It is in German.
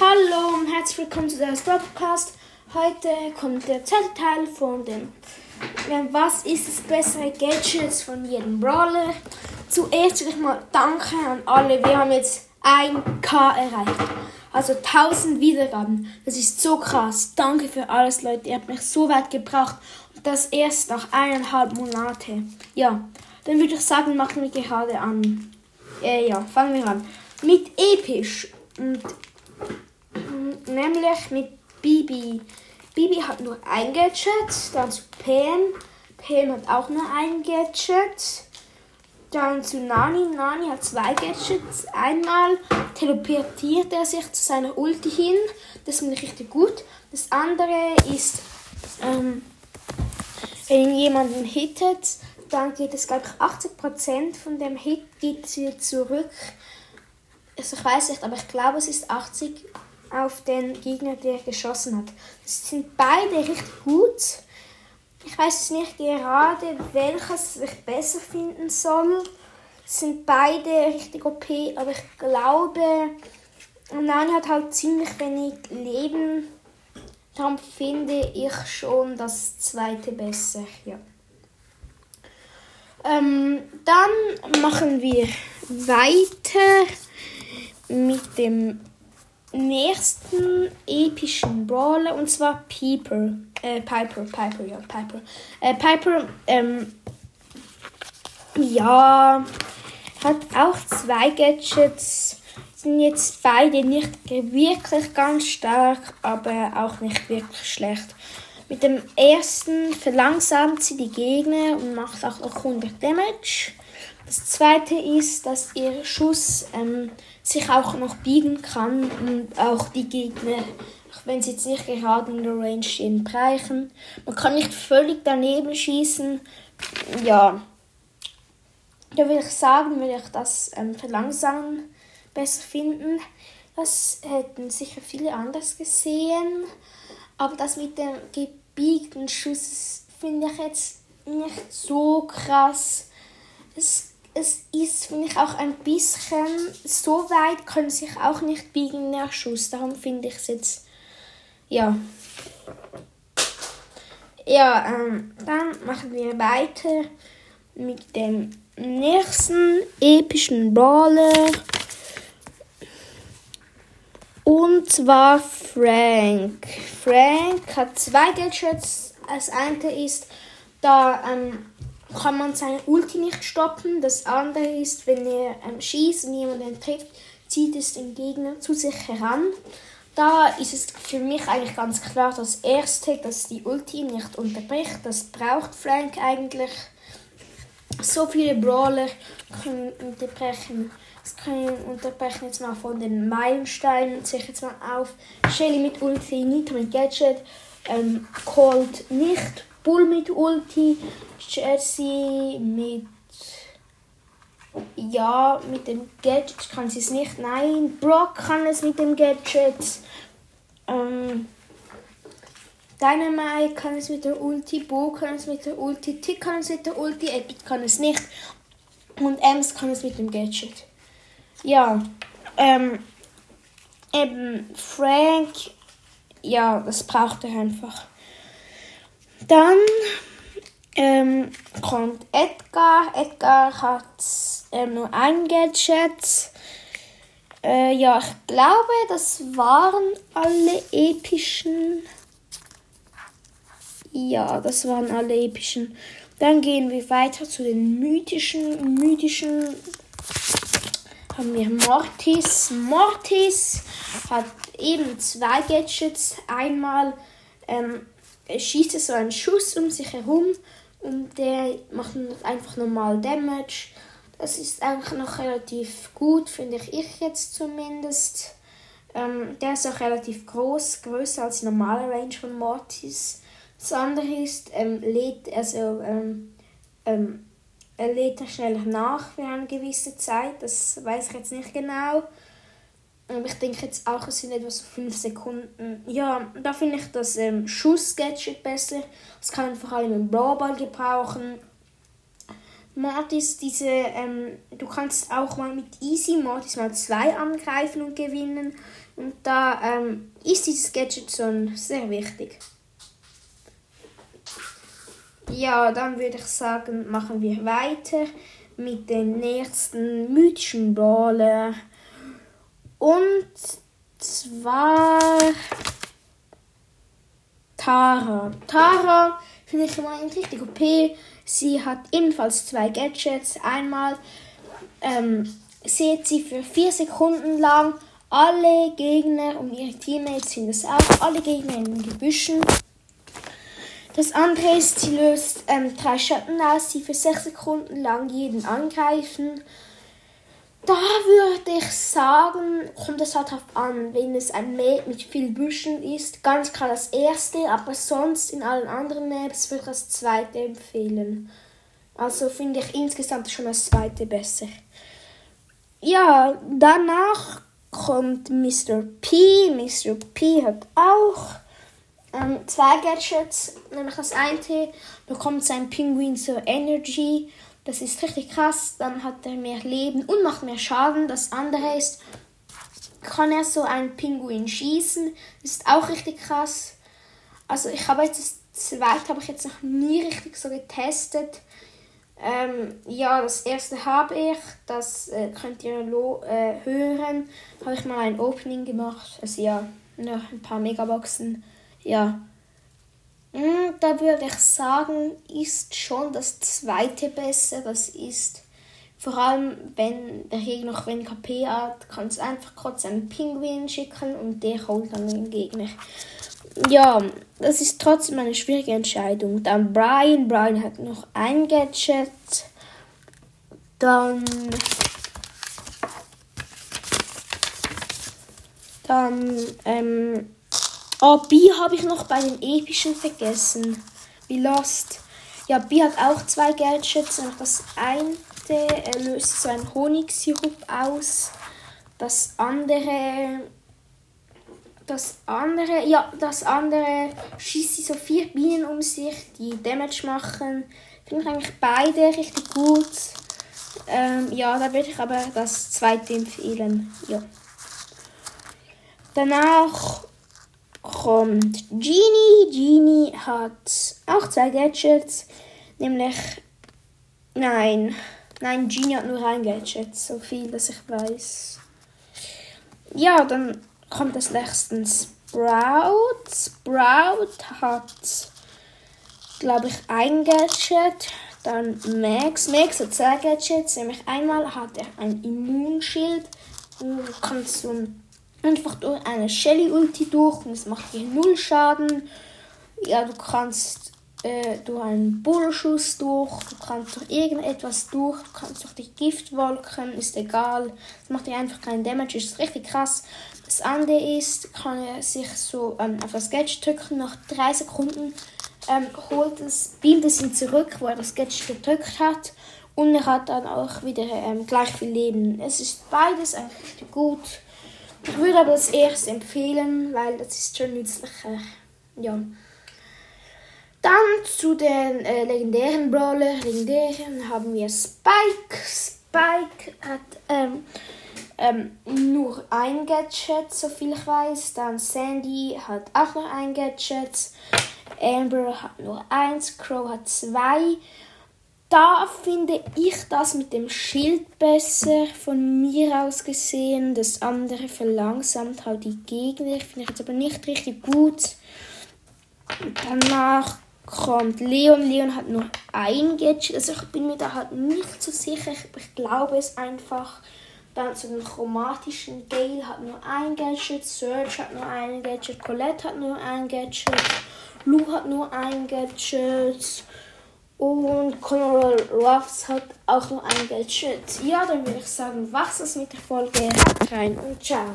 Hallo und herzlich willkommen zu der Podcast. Heute kommt der zweite Teil von dem Was ist das bessere Gadget von jedem Brawler? Zuerst will ich mal danke an alle. Wir haben jetzt 1K erreicht. Also 1000 Wiedergaben. Das ist so krass. Danke für alles, Leute. Ihr habt mich so weit gebracht. Und das erst nach eineinhalb Monate. Ja, dann würde ich sagen, machen wir gerade an. Äh, ja, fangen wir an. Mit episch. Und nämlich mit Bibi. Bibi hat nur ein Gadget, dann zu Pen. Pen hat auch nur ein Gadget. Dann zu Nani. Nani hat zwei Gadgets. Einmal teleportiert er sich zu seiner Ulti hin. Das finde ich richtig gut. Das andere ist, ähm, wenn jemanden hittet, dann geht es, glaube ich, 80% von dem Hit geht wieder zurück. Also ich weiß nicht, aber ich glaube, es ist 80 auf den Gegner, der geschossen hat. Das sind beide richtig gut. Ich weiß nicht gerade, welches ich besser finden soll. Es sind beide richtig OP, aber ich glaube, Nani hat halt ziemlich wenig Leben. Darum finde ich schon das zweite besser. Ja. Ähm, dann machen wir weiter mit dem nächsten epischen Brawler und zwar Piper. Äh, Piper, Piper, ja, Piper. Äh, Piper, ähm, ja, hat auch zwei Gadgets. Sind jetzt beide nicht wirklich ganz stark, aber auch nicht wirklich schlecht. Mit dem ersten verlangsamt sie die Gegner und macht auch noch 100 Damage. Das zweite ist, dass ihr Schuss ähm, sich auch noch biegen kann und auch die Gegner, auch wenn sie jetzt nicht gerade in der Range stehen, bereichen. Man kann nicht völlig daneben schießen. Ja, da würde ich sagen, würde ich das ähm, verlangsamen besser finden. Das hätten sicher viele anders gesehen. Aber das mit dem gebiegten Schuss finde ich jetzt nicht so krass. Es es ist, finde ich, auch ein bisschen, so weit können sich auch nicht biegen nach Schuss. Darum finde ich es jetzt, ja. Ja, ähm, dann machen wir weiter mit dem nächsten epischen Brawler. Und zwar Frank. Frank hat zwei Gadgets. Das eine ist, da ähm, kann man seine Ulti nicht stoppen. Das andere ist, wenn er ähm, schießt und jemanden trifft, zieht es den Gegner zu sich heran. Da ist es für mich eigentlich ganz klar das Erste, dass die Ulti nicht unterbricht. Das braucht Frank eigentlich. So viele Brawler können unterbrechen. Das können unterbrechen jetzt mal von den Meilensteinen. Sich jetzt mal auf. Shelly mit Ulti, Nita mit Gadget, ähm, Colt nicht, Bull mit Ulti, Jessie mit. Ja, mit dem Gadget kann sie es nicht. Nein, Brock kann es mit dem Gadget. Ähm, Dynamite kann es mit der Ulti, Bo kann es mit der Ulti, Tick kann es mit der Ulti, Edit kann es nicht. Und Ems kann es mit dem Gadget. Ja, ähm, eben Frank, ja, das braucht er einfach. Dann ähm, kommt Edgar. Edgar hat ähm, nur ein Gadget. Äh, ja, ich glaube, das waren alle epischen. Ja, das waren alle epischen. Dann gehen wir weiter zu den mythischen. Mythischen haben wir Mortis. Mortis hat eben zwei Gadgets. Einmal ähm, schießt er so einen Schuss um sich herum und der macht einfach normal Damage. Das ist eigentlich noch relativ gut, finde ich jetzt zumindest. Ähm, der ist auch relativ groß, größer als die normale Range von Mortis. Das andere ist, ähm, lädt, also, ähm, ähm, er lädt schneller nach für eine gewisse Zeit. Das weiß ich jetzt nicht genau. Aber ich denke jetzt auch, es sind etwa so 5 Sekunden. Ja, da finde ich das ähm, Schuss-Gadget besser. Das kann man vor allem im Brawlball gebrauchen. Mortis, diese, ähm, du kannst auch mal mit Easy Mortis mal 2 angreifen und gewinnen. Und da ähm, ist dieses Gadget schon sehr wichtig. Ja, dann würde ich sagen, machen wir weiter mit den nächsten mythischen Brawler. Und zwar Tara. Tara finde ich immer richtig OP. Sie hat ebenfalls zwei Gadgets. Einmal ähm, sieht sie für vier Sekunden lang alle Gegner und ihre Teammates sind es auch, alle Gegner in den Gebüschen. Das andere ist, sie löst ähm, drei Schatten aus, die für sechs Sekunden lang jeden angreifen. Da würde ich sagen, kommt es halt darauf an, wenn es ein Map mit viel Büschen ist. Ganz klar das erste, aber sonst in allen anderen Maps würde ich das zweite empfehlen. Also finde ich insgesamt schon das zweite besser. Ja, danach kommt Mr. P. Mr. P hat auch ähm, zwei Gadgets. Nämlich das eine bekommt sein Pinguin so Energy. Das ist richtig krass. Dann hat er mehr Leben und macht mehr Schaden. Das andere ist, kann er so einen Pinguin schießen. Das ist auch richtig krass. Also ich habe jetzt das zweite habe ich jetzt noch nie richtig so getestet. Ähm, ja, das erste habe ich, das äh, könnt ihr äh, hören. Habe ich mal ein Opening gemacht. Also ja, noch ein paar Megaboxen. Ja. Mm, da würde ich sagen, ist schon das zweite besser. Das ist vor allem, wenn der Gegner noch wenn KP hat, kannst du einfach kurz einen Pinguin schicken und der holt dann den Gegner. Ja, das ist trotzdem eine schwierige Entscheidung. Dann Brian. Brian hat noch ein Gadget. Dann. Dann, ähm. Oh, B habe ich noch bei den epischen vergessen. Wie Lost. Ja, B hat auch zwei Gadgets. Und das eine er löst so einen Honigsirup aus. Das andere das andere, ja, das andere schießt sie so vier Bienen um sich, die Damage machen. Finde ich eigentlich beide richtig gut. Ähm, ja, da würde ich aber das zweite empfehlen. Ja. Danach kommt Genie. Genie hat auch zwei Gadgets. Nämlich. Nein. Nein, Genie hat nur ein Gadget. So viel, dass ich weiß. Ja, dann kommt als nächstes Sprout. Sprout hat, glaube ich, ein Gadget. Dann Max. Max hat zwei Gadgets. Nämlich einmal hat er ein Immunschild. Du kannst so einfach durch eine Shelly-Ulti durch und es macht dir null Schaden. Ja, du kannst äh, durch einen Bullschuss durch, du kannst durch irgendetwas durch, du kannst durch die Giftwolken, ist egal. Es macht dir einfach keinen Damage, ist richtig krass. Das andere ist, kann er sich so ähm, auf das Gadget drücken, nach drei Sekunden ähm, holt es, beamt es ihn zurück, wo er das Gadget gedrückt hat. Und er hat dann auch wieder ähm, gleich viel Leben. Es ist beides eigentlich gut. Ich würde aber das erste empfehlen, weil das ist schon nützlicher. Ja. Dann zu den äh, legendären Brawler. Legendären haben wir Spike. Spike hat ähm, ähm, nur ein Gadget, soviel ich weiß. Dann Sandy hat auch noch ein Gadget. Amber hat nur eins. Crow hat zwei. Da finde ich das mit dem Schild besser von mir aus gesehen. Das andere verlangsamt halt die Gegner. Finde ich jetzt aber nicht richtig gut. Danach kommt Leon. Leon hat nur ein Gadget. Also ich bin mir da halt nicht so sicher. Ich glaube es einfach. Dann zu den chromatischen. Gale hat nur ein Gadget. Serge hat nur ein Gadget. Colette hat nur ein Gadget. Lou hat nur ein Gadget. Und Conor Ruffs hat auch nur ein Gadget. Ja, dann würde ich sagen, was ist mit der Folge? Haut rein und ciao.